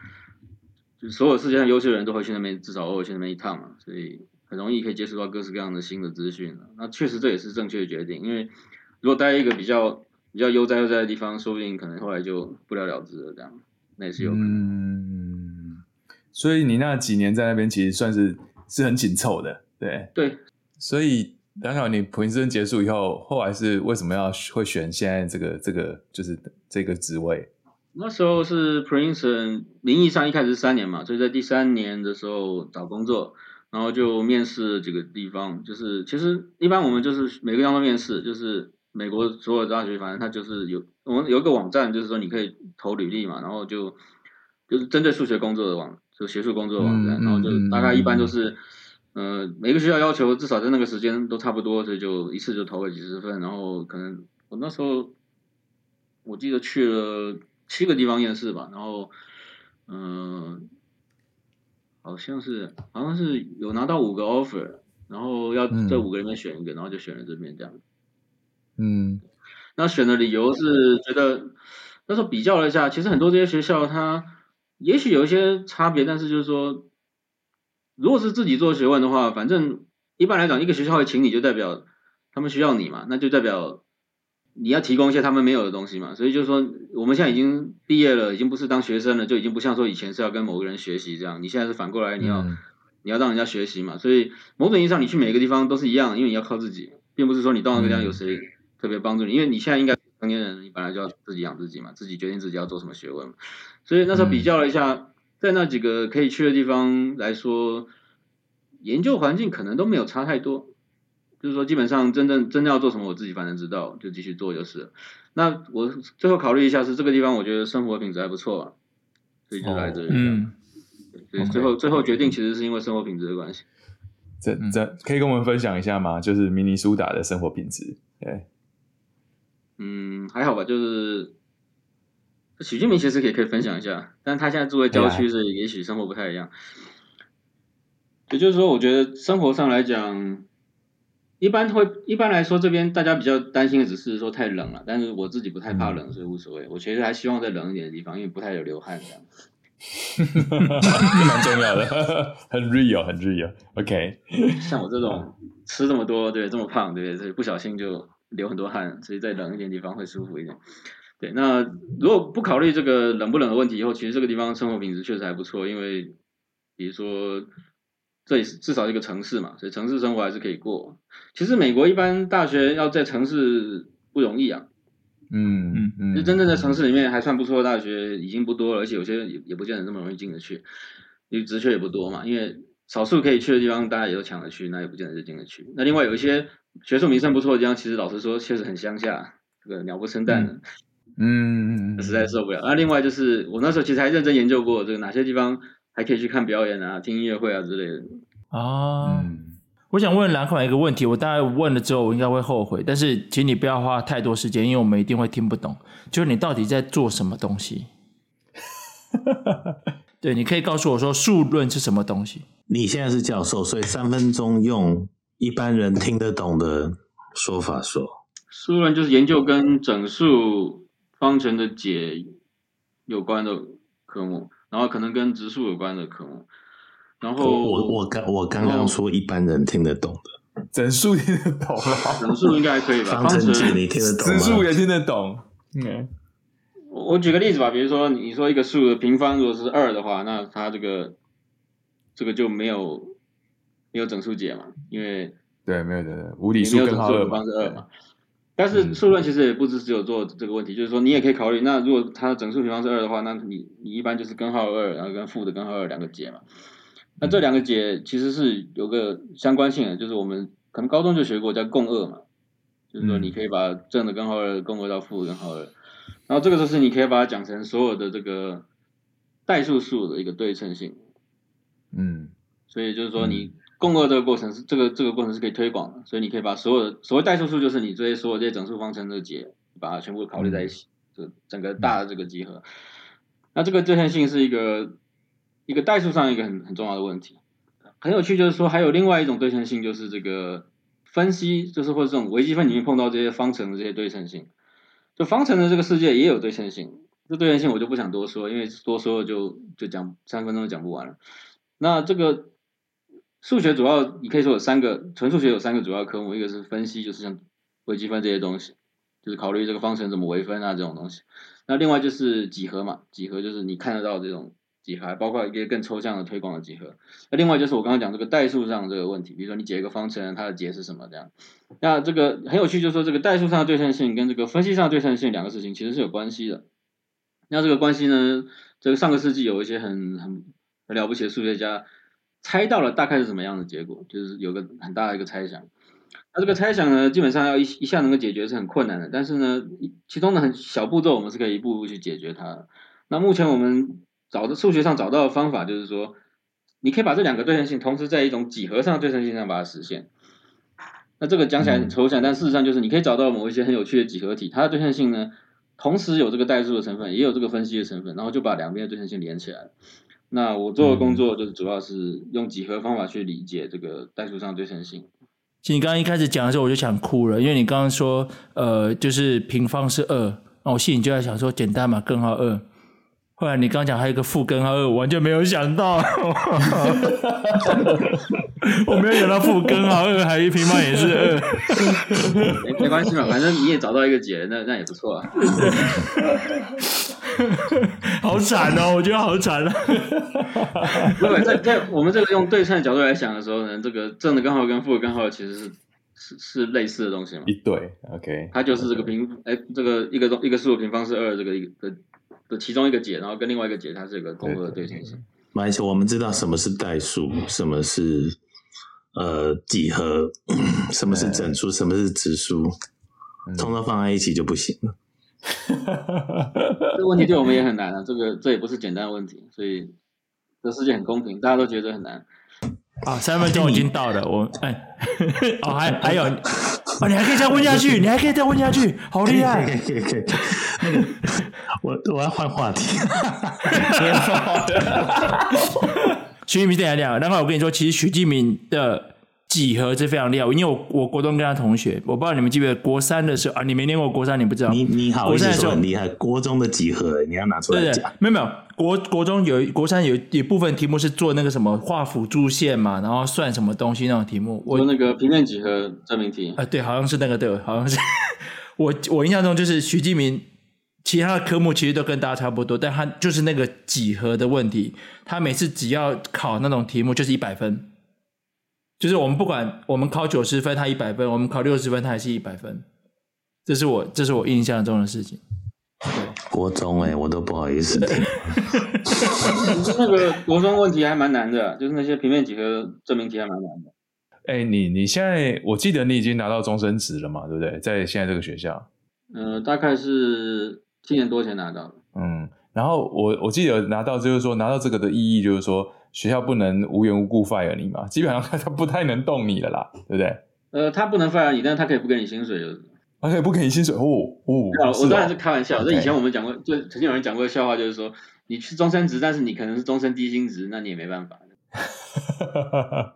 就是所有世界上优秀的人都会去那边，至少偶尔去那边一趟嘛，所以很容易可以接触到各式各样的新的资讯。那确实这也是正确的决定，因为如果待在一个比较比较悠哉悠哉的地方，说不定可能后来就不了了之了。这样，那也是有可能。嗯，所以你那几年在那边其实算是是很紧凑的，对对。所以，刚好你普林斯顿结束以后，后来是为什么要会选现在这个这个就是这个职位？那时候是 Princeton 名义上一开始是三年嘛，所以在第三年的时候找工作，然后就面试几个地方。就是其实一般我们就是每个地方都面试，就是美国所有大学，反正它就是有我们有一个网站，就是说你可以投履历嘛，然后就就是针对数学工作的网，就学术工作的网站，然后就大概一般都是，呃，每个学校要求至少在那个时间都差不多，所以就一次就投了几十份，然后可能我那时候我记得去了。七个地方面试吧，然后，嗯、呃，好像是好像是有拿到五个 offer，然后要在五个里面选一个，嗯、然后就选了这边这样。嗯，那选的理由是觉得那时候比较了一下，其实很多这些学校它也许有一些差别，但是就是说，如果是自己做学问的话，反正一般来讲，一个学校会请你就代表他们需要你嘛，那就代表。你要提供一些他们没有的东西嘛，所以就是说，我们现在已经毕业了，已经不是当学生了，就已经不像说以前是要跟某个人学习这样。你现在是反过来，你要、嗯、你要让人家学习嘛。所以某种意义上，你去每一个地方都是一样，因为你要靠自己，并不是说你到那个地方有谁特别帮助你。因为你现在应该成年人，你本来就要自己养自己嘛，自己决定自己要做什么学问嘛。所以那时候比较了一下，在那几个可以去的地方来说，研究环境可能都没有差太多。就是说，基本上真正真正要做什么，我自己反正知道，就继续做就是了。那我最后考虑一下，是这个地方，我觉得生活品质还不错啊，所以就来这里。嗯，所以最后.最后决定其实是因为生活品质的关系。这这可以跟我们分享一下吗？就是明尼苏达的生活品质。对，嗯，还好吧，就是许俊明其实也可以分享一下，但他现在住在郊区，所以也许生活不太一样。也就是说，我觉得生活上来讲。一般会一般来说，这边大家比较担心的只是说太冷了，但是我自己不太怕冷，所以无所谓。我其实还希望在冷一点的地方，因为不太有流汗这样。这 蛮重要的，很 real，很 real。OK，像我这种吃这么多，对，这么胖，对，所以不小心就流很多汗，所以在冷一点地方会舒服一点。对，那如果不考虑这个冷不冷的问题以后，其实这个地方生活品质确实还不错，因为比如说。这里是至少一个城市嘛，所以城市生活还是可以过。其实美国一般大学要在城市不容易啊，嗯嗯嗯，就真正在城市里面还算不错的大学已经不多了，而且有些也也不见得那么容易进得去，因为职缺也不多嘛。因为少数可以去的地方，大家也都抢着去，那也不见得是进得去。那另外有一些学术名声不错的地方，其实老实说确实很乡下，这个鸟不生蛋的，嗯嗯，实在受不了。那另外就是我那时候其实还认真研究过这个哪些地方。还可以去看表演啊，听音乐会啊之类的啊。嗯，我想问蓝款一个问题，我大概问了之后，我应该会后悔，但是请你不要花太多时间，因为我们一定会听不懂。就是你到底在做什么东西？对，你可以告诉我说数论是什么东西？你现在是教授，所以三分钟用一般人听得懂的说法说。数论就是研究跟整数方程的解有关的科目。然后可能跟质数有关的科目，然后我我刚我刚刚说一般人听得懂的，整数听得懂了，整数应该还可以吧？方程解你听得懂吗？质数也听得懂。嗯，我举个例子吧，比如说你说一个数的平方如果是二的话，那它这个这个就没有没有整数解嘛？因为对，没有对，无理数根号二方是二嘛。但是数论其实也不只只有做这个问题，嗯、就是说你也可以考虑，那如果它的整数平方是二的话，那你你一般就是根号二，然后跟负的根号二两个解嘛。那这两个解其实是有个相关性的，就是我们可能高中就学过叫共二嘛，就是说你可以把正的根号二共二到负的根号二，然后这个就是你可以把它讲成所有的这个代数数的一个对称性。嗯，所以就是说你。共轭这个过程是这个这个过程是可以推广的，所以你可以把所有的所谓代数数就是你这些所有这些整数方程的解，把它全部考虑在一起，就整个大的这个集合。那这个对称性是一个一个代数上一个很很重要的问题。很有趣就是说还有另外一种对称性，就是这个分析，就是或者这种微积分里面碰到这些方程的这些对称性。就方程的这个世界也有对称性，这对称性我就不想多说，因为多说就就讲三分钟都讲不完了。那这个。数学主要你可以说有三个，纯数学有三个主要科目，一个是分析，就是像微积分这些东西，就是考虑这个方程怎么微分啊这种东西。那另外就是几何嘛，几何就是你看得到这种几何，包括一些更抽象的推广的几何。那另外就是我刚刚讲这个代数上这个问题，比如说你解一个方程，它的解是什么这样。那这个很有趣，就是说这个代数上的对称性跟这个分析上的对称性两个事情其实是有关系的。那这个关系呢，这个上个世纪有一些很很很了不起的数学家。猜到了大概是什么样的结果，就是有个很大的一个猜想。那这个猜想呢，基本上要一一下能够解决是很困难的，但是呢，其中的很小步骤我们是可以一步步去解决它。那目前我们找的数学上找到的方法就是说，你可以把这两个对称性同时在一种几何上的对称性上把它实现。那这个讲起来很抽象，但事实上就是你可以找到某一些很有趣的几何体，它的对称性呢，同时有这个代数的成分，也有这个分析的成分，然后就把两边的对称性连起来。那我做的工作就是主要是用几何方法去理解这个代数上对称性。其实你刚刚一开始讲的时候，我就想哭了，因为你刚刚说，呃，就是平方是二，那我心里就在想说，简单嘛，根号二。后来你刚刚讲还有一个负根号二，我完全没有想到，我没有想到负根号二还一平方也是二。没没关系嘛，反正你也找到一个解，那那也不错啊。好惨哦，我觉得好惨啊。不对，在在我们这个用对称的角度来想的时候呢，这个正的根号跟负的根号其实是是是类似的东西嘛。一对，OK。它就是这个平，哎，这个一个一个数的平方是二，这个一个。的其中一个解，然后跟另外一个解，它是一个共和的对称性。没关系，我们知道什么是代数，什么是呃几何，什么是整数，什么是质数，通通放在一起就不行了。这个问题对我们也很难啊，这个这也不是简单的问题，所以这世界很公平，大家都觉得很难。啊，三分钟已经到了，我哎，哦，还还有，哦，你还可以再问下去，你还可以再问下去，好厉害！可以可以可以，那个，我我要换话题。徐继明这样讲，然后我跟你说，其实徐继明的。几何是非常厉害，因为我我国中跟他同学，我不知道你们记不记得国三的时候啊，你没念过国三，你不知道。你你好意思说很厉害，国中的几何你要拿出来讲。对对，没有没有，国国中有国三有一部分题目是做那个什么画辅助线嘛，然后算什么东西那种题目。我那个平面几何证明题啊，对，好像是那个对，好像是。我我印象中就是徐继明，其他的科目其实都跟大家差不多，但他就是那个几何的问题，他每次只要考那种题目就是一百分。就是我们不管我们考九十分，他一百分；我们考六十分，他还是一百分。这是我这是我印象中的事情。对，国中哎、欸，我都不好意思听。那个国中问题还蛮难的，就是那些平面几何证明题还蛮难的。哎、欸，你你现在我记得你已经拿到终身职了嘛，对不对？在现在这个学校。呃，大概是七年多前拿到的。嗯，然后我我记得拿到就是说拿到这个的意义就是说。学校不能无缘无故 fire 你嘛？基本上他不太能动你了啦，对不对？呃，他不能 fire 你，但是他可以不给你薪水的。他可以不给你薪水哦哦。我当然是开玩笑。这以前我们讲过，就曾经有人讲过笑话，就是说你去终身职，但是你可能是终身低薪职，那你也没办法。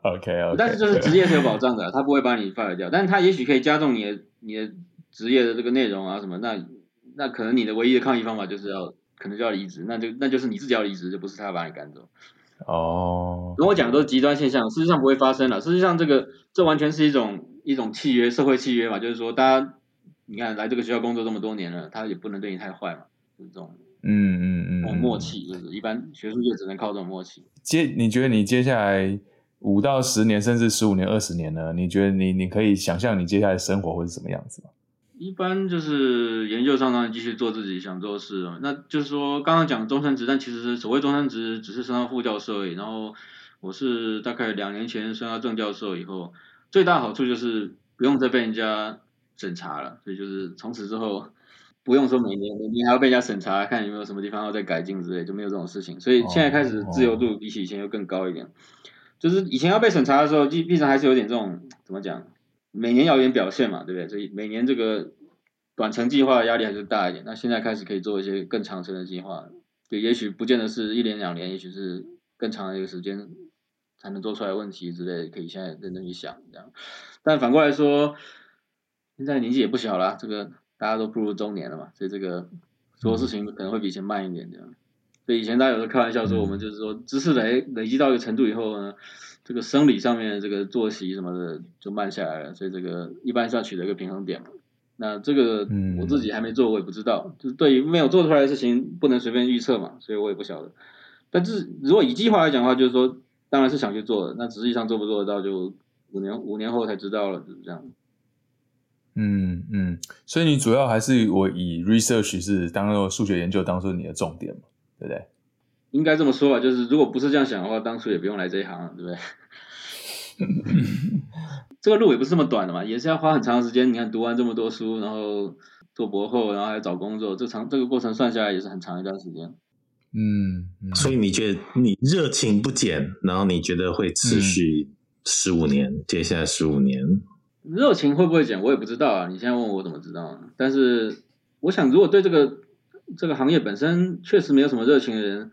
OK OK。但是就是职业是有保障的，他不会把你 fire 掉，但是他也许可以加重你的你的职业的这个内容啊什么。那那可能你的唯一的抗议方法就是要可能就要离职，那就那就是你自己要离职，就不是他把你赶走。哦，跟我讲的都是极端现象，事实上不会发生了。事实上，这个这完全是一种一种契约，社会契约嘛，就是说，大家你看来这个学校工作这么多年了，他也不能对你太坏嘛，就是这种，嗯嗯嗯，默契，就是一般学术界只能靠这种默契。接，你觉得你接下来五到十年，甚至十五年、二十年呢？你觉得你你可以想象你接下来生活会是什么样子吗？一般就是研究上当然继续做自己想做的事了，那就是说刚刚讲终身职，但其实是所谓终身职只是升到副教授而已。然后我是大概两年前升到正教授以后，最大好处就是不用再被人家审查了，所以就是从此之后不用说每年每年还要被人家审查，看有没有什么地方要再改进之类，就没有这种事情。所以现在开始自由度比起以前又更高一点，就是以前要被审查的时候，基本上还是有点这种怎么讲？每年要有点表现嘛，对不对？所以每年这个短程计划的压力还是大一点。那现在开始可以做一些更长程的计划，对也许不见得是一年两年，也许是更长的一个时间才能做出来问题之类，可以现在认真去想这样。但反过来说，现在年纪也不小了，这个大家都步入中年了嘛，所以这个做事情可能会比以前慢一点这样。所以以前大家有时候开玩笑说，我们就是说知识累累积到一个程度以后呢。这个生理上面的这个作息什么的就慢下来了，所以这个一般是要取得一个平衡点嘛。那这个我自己还没做，我也不知道。就是对于没有做出来的事情，不能随便预测嘛，所以我也不晓得。但是如果以计划来讲的话，就是说，当然是想去做的。那实际上做不做得到，就五年五年后才知道了，就是这样。嗯嗯，所以你主要还是我以 research 是当做数学研究当做你的重点嘛，对不对？应该这么说吧，就是如果不是这样想的话，当初也不用来这一行了，对不对？这个路也不是这么短的嘛，也是要花很长时间。你看，读完这么多书，然后做博后，然后还找工作，这长这个过程算下来也是很长一段时间。嗯，嗯，所以你觉得你热情不减，然后你觉得会持续十五年，嗯、接下来十五年，热情会不会减？我也不知道啊。你现在问我怎么知道？但是我想，如果对这个这个行业本身确实没有什么热情的人，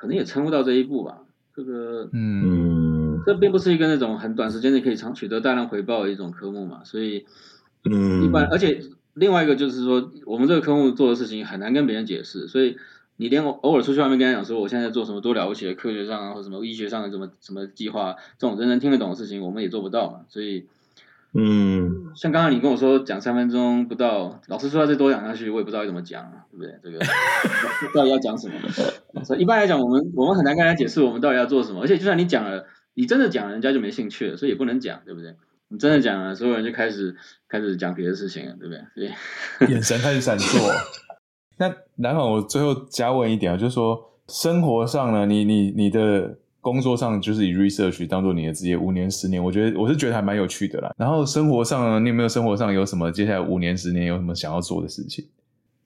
可能也撑不到这一步吧。这个，嗯，这并不是一个那种很短时间内可以长取得大量回报的一种科目嘛。所以，嗯，一般，而且另外一个就是说，我们这个科目做的事情很难跟别人解释，所以你连偶尔出去外面跟他讲说，我现在在做什么多了不起的科学上啊，或什么医学上的什么什么计划，这种人人听得懂的事情，我们也做不到嘛。所以。嗯，像刚刚你跟我说讲三分钟不到，老师说要再多讲下去，我也不知道怎么讲，对不对？这个 到底要讲什么？所以一般来讲，我们我们很难跟他解释我们到底要做什么。而且就算你讲了，你真的讲了，人家就没兴趣了，所以也不能讲，对不对？你真的讲了，所有人就开始开始讲别的事情了，对不对？所以 眼神开始闪烁。那然后我最后加问一点啊，就是说生活上呢，你你你的。工作上就是以 research 当做你的职业，五年十年，我觉得我是觉得还蛮有趣的啦。然后生活上呢，你有没有生活上有什么接下来五年十年有什么想要做的事情？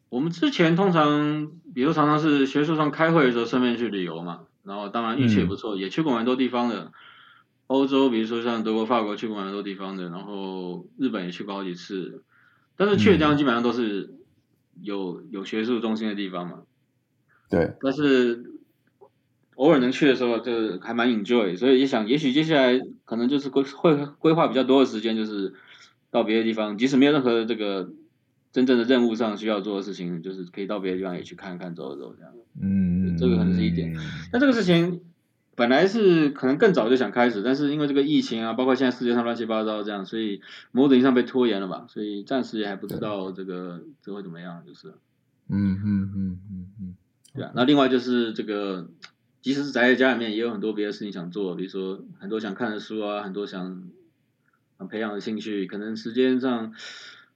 我们之前通常，比如常常是学术上开会的时候，顺便去旅游嘛。然后当然运气也不错，嗯、也去过蛮多地方的。欧洲，比如说像德国、法国，去过蛮多地方的。然后日本也去过好几次。但是去的地方基本上都是有有学术中心的地方嘛。对。但是。偶尔能去的时候，就还蛮 enjoy，所以也想，也许接下来可能就是规会规划比较多的时间，就是到别的地方，即使没有任何这个真正的任务上需要做的事情，就是可以到别的地方也去看看、走走这样。嗯，这个可能是一点。那这个事情本来是可能更早就想开始，但是因为这个疫情啊，包括现在世界上乱七八糟这样，所以某种意义上被拖延了吧，所以暂时也还不知道这个这会怎么样，就是。嗯嗯嗯嗯嗯，对啊。那另外就是这个。即使是宅在家里面，也有很多别的事情想做，比如说很多想看的书啊，很多想想培养的兴趣。可能时间上，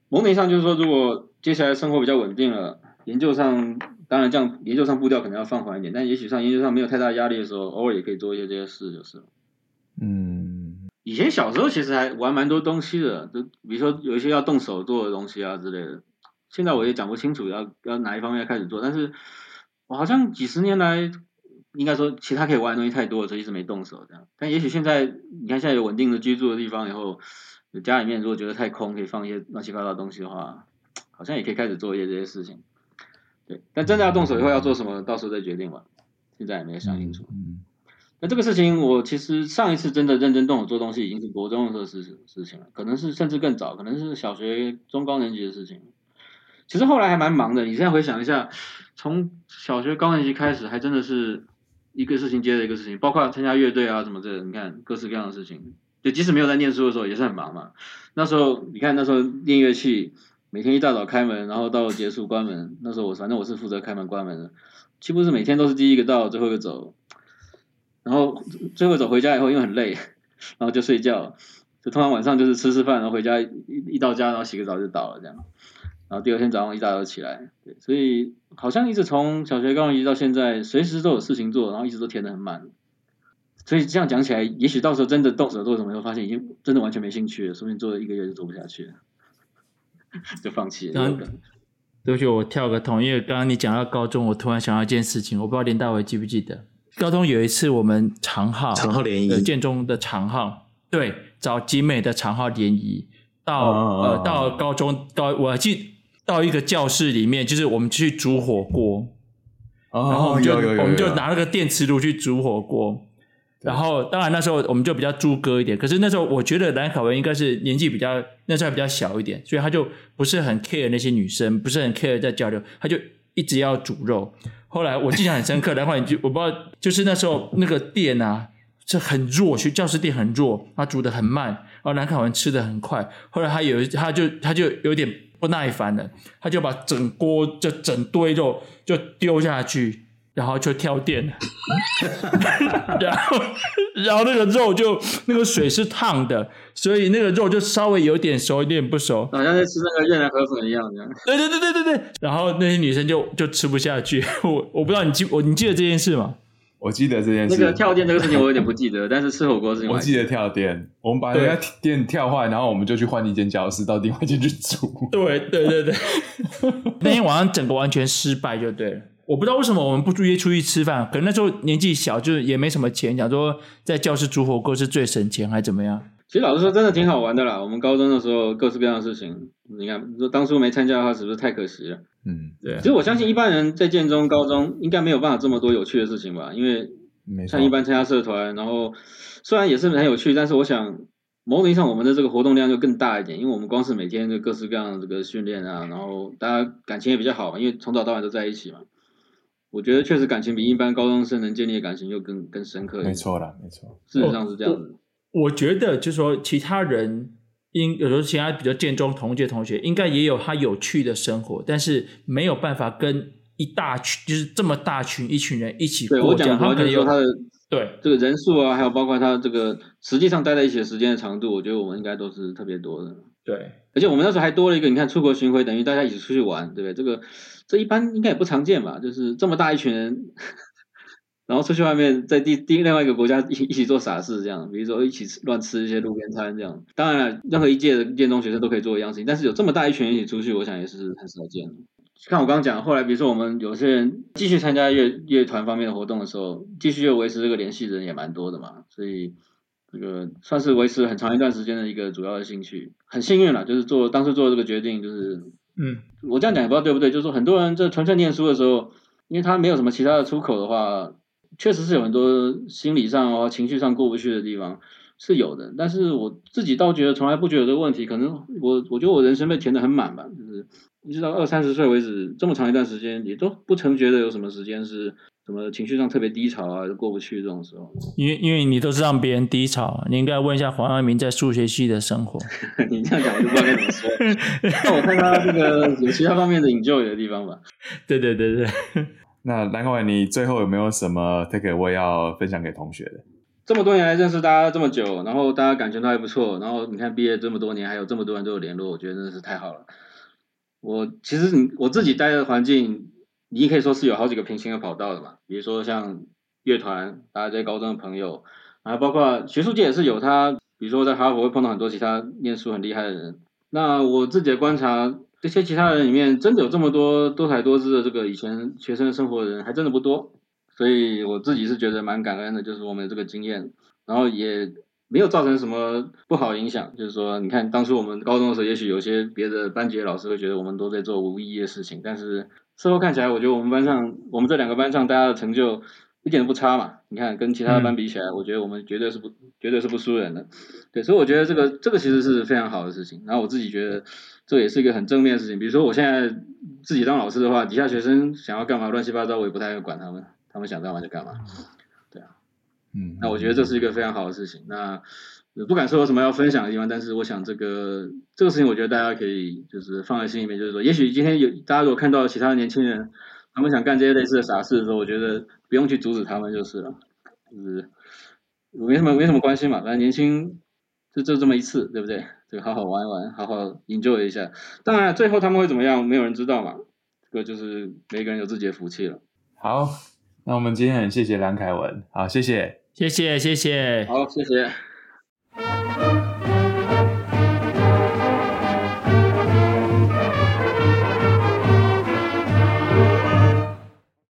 某种意义上就是说，如果接下来生活比较稳定了，研究上当然这样，研究上步调可能要放缓一点，但也许上研究上没有太大压力的时候，偶尔也可以做一些这些事，就是。嗯。以前小时候其实还玩蛮多东西的，就比如说有一些要动手做的东西啊之类的。现在我也讲不清楚要要哪一方面要开始做，但是我好像几十年来。应该说，其他可以玩的东西太多了，所以一直没动手这样。但也许现在，你看现在有稳定的居住的地方以后，家里面如果觉得太空，可以放一些乱七八糟的东西的话，好像也可以开始做一些这些事情。对，但真的要动手以后要做什么，到时候再决定吧。现在也没有想清楚。嗯。那这个事情，我其实上一次真的认真动手做东西，已经是国中的时候事事情了，可能是甚至更早，可能是小学中高年级的事情。其实后来还蛮忙的，你现在回想一下，从小学高年级开始，还真的是。一个事情接着一个事情，包括参加乐队啊什么这，你看各式各样的事情。就即使没有在念书的时候，也是很忙嘛。那时候你看那时候练乐器，每天一大早开门，然后到结束关门。那时候我反正我是负责开门关门的，几乎是每天都是第一个到，最后一个走。然后最后走回家以后，因为很累，然后就睡觉。就通常晚上就是吃吃饭，然后回家一一到家，然后洗个澡就倒了这样。然后第二天早上一大早起来，对，所以好像一直从小学高年级到现在，随时都有事情做，然后一直都填得很满。所以这样讲起来，也许到时候真的动手做什么，会发现已经真的完全没兴趣了，说不定做了一个月就做不下去了，就放弃了。对不起，我跳个通，因为刚刚你讲到高中，我突然想到一件事情，我不知道连大伟记不记得，高中有一次我们长号长号联谊，建中的长号，对，找集美的长号联谊，到、哦、呃到高中高，我还记。到一个教室里面，就是我们去煮火锅，哦、然后我们就拿那个电磁炉去煮火锅，然后当然那时候我们就比较猪哥一点，可是那时候我觉得蓝凯文应该是年纪比较那时候还比较小一点，所以他就不是很 care 那些女生，不是很 care 在交流，他就一直要煮肉。后来我印象很深刻，蓝凯文就我不知道，就是那时候那个电啊。是很弱，学教室电很弱，他煮的很慢，然后蓝凯文吃的很快。后来他有他就他就有点不耐烦了，他就把整锅就整堆肉就丢下去。然后就跳电了，然后然后那个肉就那个水是烫的，所以那个肉就稍微有点熟，有点不熟，好像在吃那个越南河粉一样。对对对对对对。然后那些女生就就吃不下去，我我不知道你记我你记得这件事吗？我记得这件事。那个跳电这个事情 我有点不记得，但是吃火锅事情我，记得跳电。我们把那个电跳坏，然后我们就去换一间教室，到另外一间去煮。对对对对。那天晚上整个完全失败就对了。我不知道为什么我们不约出去吃饭，可能那时候年纪小，就是也没什么钱，讲说在教室煮火锅是最省钱，还怎么样？其实老实说，真的挺好玩的啦。我们高中的时候，各式各样的事情，你看，说当初没参加的话，是不是太可惜了？嗯，对。其实我相信一般人在建中高中应该没有办法这么多有趣的事情吧，因为像一般参加社团，然后虽然也是很有趣，但是我想某种意义上我们的这个活动量就更大一点，因为我们光是每天就各式各样的这个训练啊，然后大家感情也比较好，因为从早到晚都在一起嘛。我觉得确实感情比一般高中生能建立的感情又更更深刻一点。没错啦，没错，事实上是这样子。我，我觉得就是说，其他人应有时候其他比较建中同届同学，应该也有他有趣的生活，但是没有办法跟一大群就是这么大群一群人一起过。对，我讲他可能有他的对这个人数啊，还有包括他这个实际上待在一起的时间的长度，我觉得我们应该都是特别多的。对，而且我们那时候还多了一个，你看出国巡回等于大家一起出去玩，对不对？这个。这一般应该也不常见吧，就是这么大一群人，然后出去外面在第第另外一个国家一一起做傻事，这样，比如说一起吃乱吃一些路边餐这样。当然了，任何一届的建中学生都可以做一样事情，但是有这么大一群人一起出去，我想也是很少见。看我刚刚讲，后来比如说我们有些人继续参加乐乐团方面的活动的时候，继续又维持这个联系的人也蛮多的嘛，所以这个算是维持很长一段时间的一个主要的兴趣。很幸运了，就是做当时做这个决定就是。嗯，我这样讲也不知道对不对，就是说很多人在纯粹念书的时候，因为他没有什么其他的出口的话，确实是有很多心理上哦情绪上过不去的地方是有的。但是我自己倒觉得从来不觉得这个问题，可能我我觉得我人生被填得很满吧，就是一直到二三十岁为止这么长一段时间，也都不曾觉得有什么时间是。什么情绪上特别低潮啊，就过不去这种时候。因为因为你都是让别人低潮，你应该问一下黄耀明在数学系的生活。你这样讲我就不知道该怎么说。那我看他这个有其他方面的 enjoy 的地方吧。对对对对。那蓝凯文，你最后有没有什么 take away 要分享给同学的？这么多年来认识大家这么久，然后大家感情都还不错，然后你看毕业这么多年，还有这么多人都有联络，我觉得真的是太好了。我其实你我自己待的环境。你可以说是有好几个平行的跑道的嘛，比如说像乐团，大家在高中的朋友，然后包括学术界也是有他，比如说在哈佛会碰到很多其他念书很厉害的人。那我自己的观察，这些其他人里面真的有这么多多才多姿的这个以前学生生活的人，还真的不多。所以我自己是觉得蛮感恩的，就是我们这个经验，然后也没有造成什么不好影响。就是说，你看当初我们高中的时候，也许有些别的班级的老师会觉得我们都在做无意义的事情，但是。事后看起来，我觉得我们班上，我们这两个班上，大家的成就一点都不差嘛。你看，跟其他的班比起来，我觉得我们绝对是不，绝对是不输人的。对，所以我觉得这个，这个其实是非常好的事情。然后我自己觉得，这也是一个很正面的事情。比如说，我现在自己当老师的话，底下学生想要干嘛，乱七八糟，我也不太会管他们，他们想干嘛就干嘛。对啊，嗯，那我觉得这是一个非常好的事情。那。不敢说有什么要分享的地方，但是我想这个这个事情，我觉得大家可以就是放在心里面，就是说，也许今天有大家如果看到其他的年轻人，他们想干这些类似的傻事的时候，我觉得不用去阻止他们就是了，就是没什么没什么关系嘛，反正年轻就就这么一次，对不对？就好好玩一玩，好好 enjoy 一下。当然最后他们会怎么样，没有人知道嘛，这个就是每个人有自己的福气了。好，那我们今天很谢谢梁凯文，好，谢谢，谢谢，谢谢，好，谢谢。